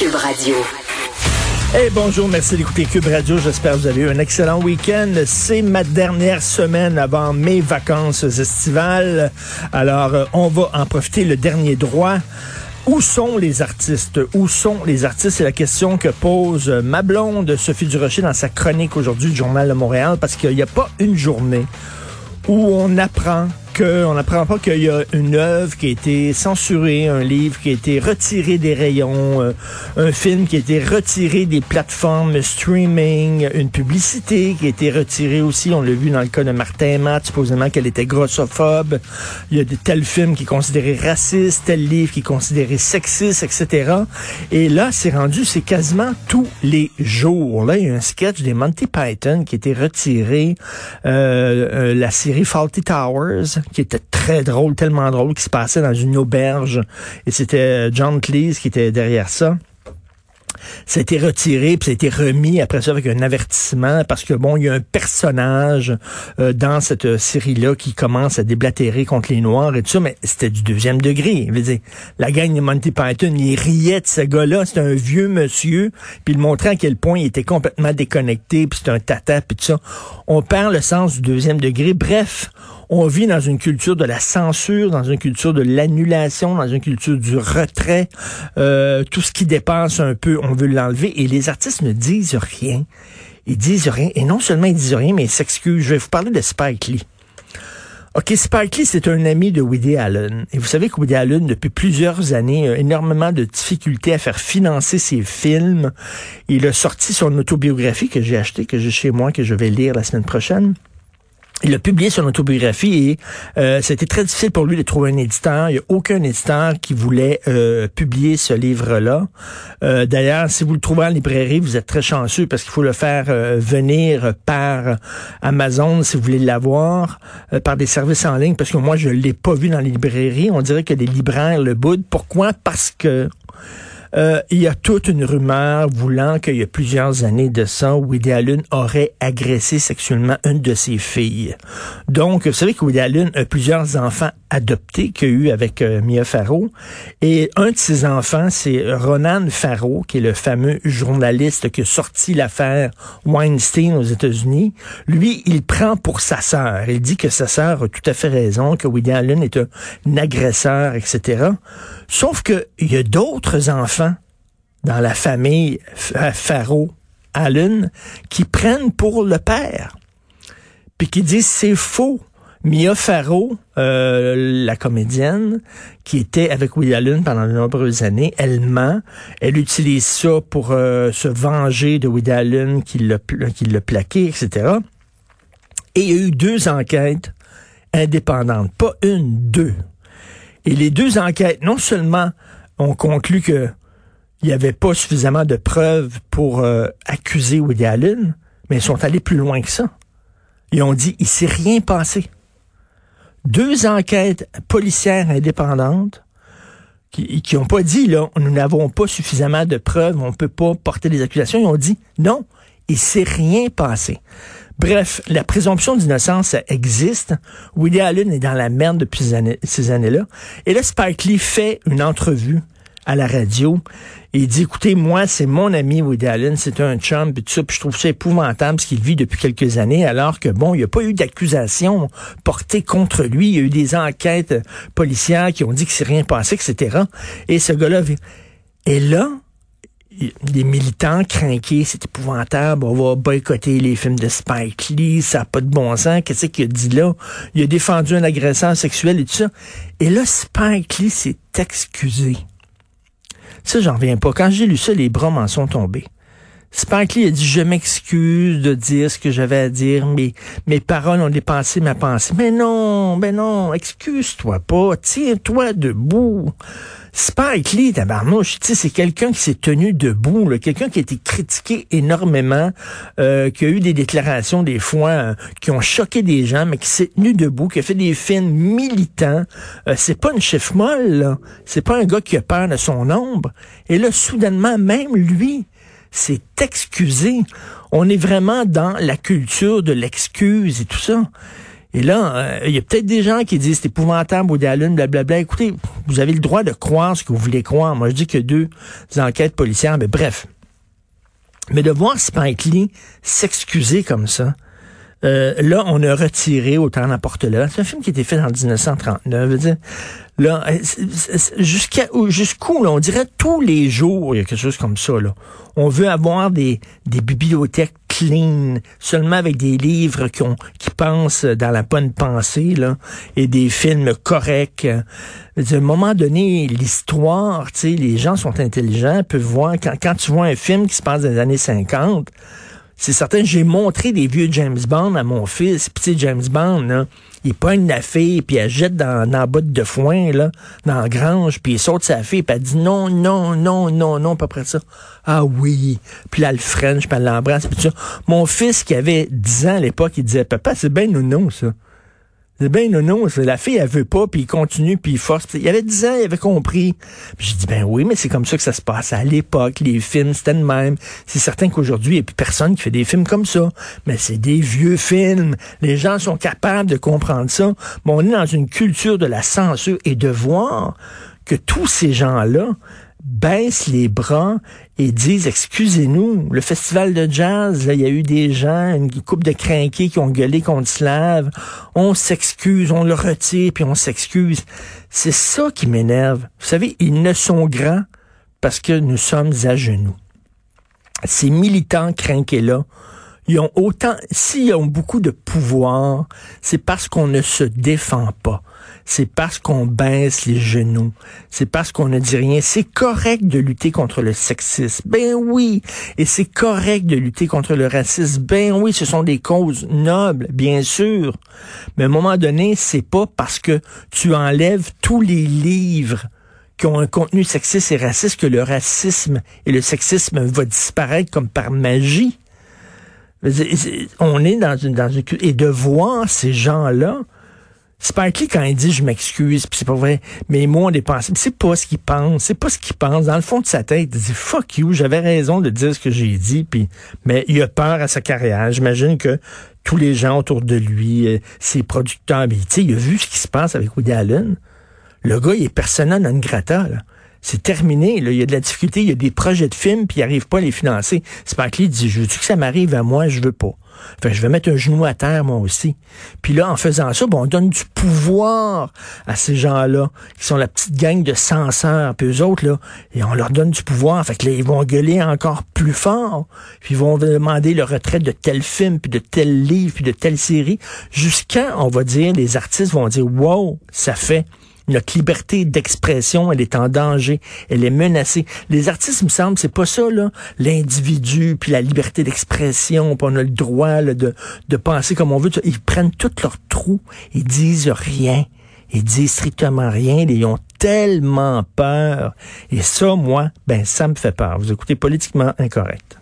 Cube Radio. Hey, bonjour, merci d'écouter Cube Radio. J'espère que vous avez eu un excellent week-end. C'est ma dernière semaine avant mes vacances estivales. Alors, euh, on va en profiter le dernier droit. Où sont les artistes? Où sont les artistes? C'est la question que pose ma blonde Sophie Durocher dans sa chronique aujourd'hui du Journal de Montréal parce qu'il n'y a pas une journée où on apprend on n'apprend pas qu'il y a une œuvre qui a été censurée, un livre qui a été retiré des rayons, euh, un film qui a été retiré des plateformes streaming, une publicité qui a été retirée aussi. On l'a vu dans le cas de Martin Matt, supposément qu'elle était grossophobe. Il y a de tels films qui est considéré raciste, tel livre qui est considéré sexiste, etc. Et là, c'est rendu, c'est quasiment tous les jours. Là, il y a un sketch des Monty Python qui a été retiré, euh, euh, la série Faulty Towers qui était très drôle, tellement drôle, qui se passait dans une auberge. Et c'était John Cleese qui était derrière ça ça a été retiré, puis ça a été remis après ça avec un avertissement parce que bon, il y a un personnage euh, dans cette série-là qui commence à déblatérer contre les Noirs et tout ça, mais c'était du deuxième degré. Je dire, la gang de Monty Python, il riait de ce gars-là, c'était un vieux monsieur, puis il montrait à quel point il était complètement déconnecté, puis c'était un tata, puis tout ça. On perd le sens du deuxième degré. Bref, on vit dans une culture de la censure, dans une culture de l'annulation, dans une culture du retrait. Euh, tout ce qui dépasse un peu, on veut l'enlever. Et les artistes ne disent rien. Ils disent rien. Et non seulement ils disent rien, mais ils s'excusent. Je vais vous parler de Spike Lee. OK, Spike Lee, c'est un ami de Woody Allen. Et vous savez que Woody Allen, depuis plusieurs années, a énormément de difficultés à faire financer ses films. Il a sorti son autobiographie que j'ai acheté, que j'ai chez moi, que je vais lire la semaine prochaine. Il a publié son autobiographie et euh, c'était très difficile pour lui de trouver un éditeur. Il n'y a aucun éditeur qui voulait euh, publier ce livre-là. Euh, D'ailleurs, si vous le trouvez en librairie, vous êtes très chanceux parce qu'il faut le faire euh, venir par Amazon si vous voulez l'avoir, euh, par des services en ligne, parce que moi, je l'ai pas vu dans les librairies. On dirait que les libraires le boudent. Pourquoi? Parce que euh, il y a toute une rumeur voulant qu'il y a plusieurs années de ça, Woody Allen aurait agressé sexuellement une de ses filles. Donc, vous savez que Woody Allen a plusieurs enfants adoptés qu'il a eu avec euh, Mia Farrow. Et un de ses enfants, c'est Ronan Farrow, qui est le fameux journaliste qui a sorti l'affaire Weinstein aux États-Unis. Lui, il prend pour sa sœur. Il dit que sa sœur a tout à fait raison, que Woody Allen est un agresseur, etc. Sauf qu'il y a d'autres enfants dans la famille Faro Allen qui prennent pour le père. Puis qui disent c'est faux. Mia Farrow, euh, la comédienne, qui était avec Woody Allen pendant de nombreuses années, elle ment. Elle utilise ça pour euh, se venger de Woody Allen qui l'a plaqué, etc. Et il y a eu deux enquêtes indépendantes. Pas une, deux. Et les deux enquêtes, non seulement ont conclu que il n'y avait pas suffisamment de preuves pour euh, accuser Woody Allen, mais ils sont allés plus loin que ça. Ils ont dit, il s'est rien passé. Deux enquêtes policières indépendantes qui n'ont pas dit, là, nous n'avons pas suffisamment de preuves, on ne peut pas porter des accusations. Ils ont dit, non, il s'est rien passé. Bref, la présomption d'innocence existe. Woody Allen est dans la merde depuis ces années-là. Et là, Spike Lee fait une entrevue à la radio. Et il dit, écoutez, moi, c'est mon ami Woody Allen, c'est un chum, puis tout ça, puis je trouve ça épouvantable ce qu'il vit depuis quelques années, alors que, bon, il n'y a pas eu d'accusation portée contre lui. Il y a eu des enquêtes policières qui ont dit que c'est rien passé, etc. Et ce gars-là... Et là, des militants craqués, c'est épouvantable, on va boycotter les films de Spike Lee, ça n'a pas de bon sens, qu'est-ce qu'il a dit là? Il a défendu un agresseur sexuel et tout ça. Et là, Spike Lee s'est excusé. Ça, j'en reviens pas. Quand j'ai lu ça, les bras m'en sont tombés. Spike Lee a dit, je m'excuse de dire ce que j'avais à dire, mais mes paroles ont dépassé ma pensée. Mais non, mais non, excuse-toi pas, tiens-toi debout. Spike Lee, tabarnouche, c'est quelqu'un qui s'est tenu debout, quelqu'un qui a été critiqué énormément, euh, qui a eu des déclarations des fois euh, qui ont choqué des gens, mais qui s'est tenu debout, qui a fait des films militants. Euh, c'est pas une chef molle, c'est pas un gars qui a peur de son ombre. Et là, soudainement, même lui, s'est excusé. On est vraiment dans la culture de l'excuse et tout ça. Et là, euh, il y a peut-être des gens qui disent c'est épouvantable, Woody Allen, blablabla. Écoutez, vous avez le droit de croire ce que vous voulez croire. Moi, je dis que deux enquêtes policières, mais bref. Mais de voir Spike Lee s'excuser comme ça, euh, là, on a retiré Autant n'importe là. C'est un film qui a été fait en 1939. Veux dire, là, euh, jusqu'à jusqu'où, on dirait tous les jours, il y a quelque chose comme ça. Là. On veut avoir des, des bibliothèques clean, seulement avec des livres qui, ont, qui pensent dans la bonne pensée, là, et des films corrects. À un moment donné, l'histoire, les gens sont intelligents, peuvent voir, quand, quand tu vois un film qui se passe dans les années 50, c'est certain, j'ai montré des vieux James Bond à mon fils. Sais, James Bond, là, il pogne la fille, puis elle jette dans, dans la botte de foin, là, dans la grange, puis il saute sa fille, puis elle dit non, non, non, non, non, pas près ça. Ah oui. Puis là, elle French, puis elle l'embrasse, puis ça. Mon fils, qui avait 10 ans à l'époque, il disait, papa, c'est bien ou non, ça. Ben non, non, la fille, elle veut pas, puis il continue, puis il force. Il avait 10 ans, il avait compris. Puis j'ai dit, ben oui, mais c'est comme ça que ça se passe. À l'époque, les films, c'était le même. C'est certain qu'aujourd'hui, il n'y a plus personne qui fait des films comme ça. Mais c'est des vieux films. Les gens sont capables de comprendre ça. Mais on est dans une culture de la censure et de voir que tous ces gens-là, baissent les bras et disent excusez-nous, le festival de jazz, il y a eu des gens, une coupe de crinqués qui ont gueulé contre Slave, on s'excuse, on le retire puis on s'excuse. C'est ça qui m'énerve. Vous savez, ils ne sont grands parce que nous sommes à genoux. Ces militants crinqués là, ils ont autant, s'ils ont beaucoup de pouvoir, c'est parce qu'on ne se défend pas c'est parce qu'on baisse les genoux, c'est parce qu'on ne dit rien. C'est correct de lutter contre le sexisme, ben oui, et c'est correct de lutter contre le racisme, ben oui, ce sont des causes nobles, bien sûr. Mais à un moment donné, c'est pas parce que tu enlèves tous les livres qui ont un contenu sexiste et raciste que le racisme et le sexisme va disparaître comme par magie. On est dans une, dans une et de voir ces gens-là Spike Lee, quand il dit je m'excuse, puis c'est pas vrai, mais moi, on est pensé, c'est pas ce qu'il pense, c'est pas ce qu'il pense. Dans le fond de sa tête, il dit fuck you, j'avais raison de dire ce que j'ai dit, puis mais il a peur à sa carrière. J'imagine que tous les gens autour de lui, euh, ses producteurs, mais, il a vu ce qui se passe avec Woody Allen. Le gars, il est persona non grata, là. C'est terminé. Il y a de la difficulté. Il y a des projets de films, puis il n'arrive pas à les financer. Spike Lee dit, je veux que ça m'arrive à moi? Je veux pas. Enfin, je vais mettre un genou à terre, moi aussi. Puis là, en faisant ça, bon, on donne du pouvoir à ces gens-là, qui sont la petite gang de censeurs, puis eux autres, là, et on leur donne du pouvoir. Fait que là, ils vont gueuler encore plus fort, puis ils vont demander le retrait de tel film, puis de tel livre, puis de telle série, jusqu'à, on va dire, les artistes vont dire, wow, ça fait notre liberté d'expression, elle est en danger, elle est menacée. Les artistes, me semble, c'est pas ça, là. L'individu, puis la liberté d'expression, puis on a le droit de, de penser comme on veut. Ils prennent tout leur trou, ils disent rien. Ils disent strictement rien, ils ont tellement peur. Et ça, moi, ben, ça me fait peur. Vous écoutez politiquement incorrect.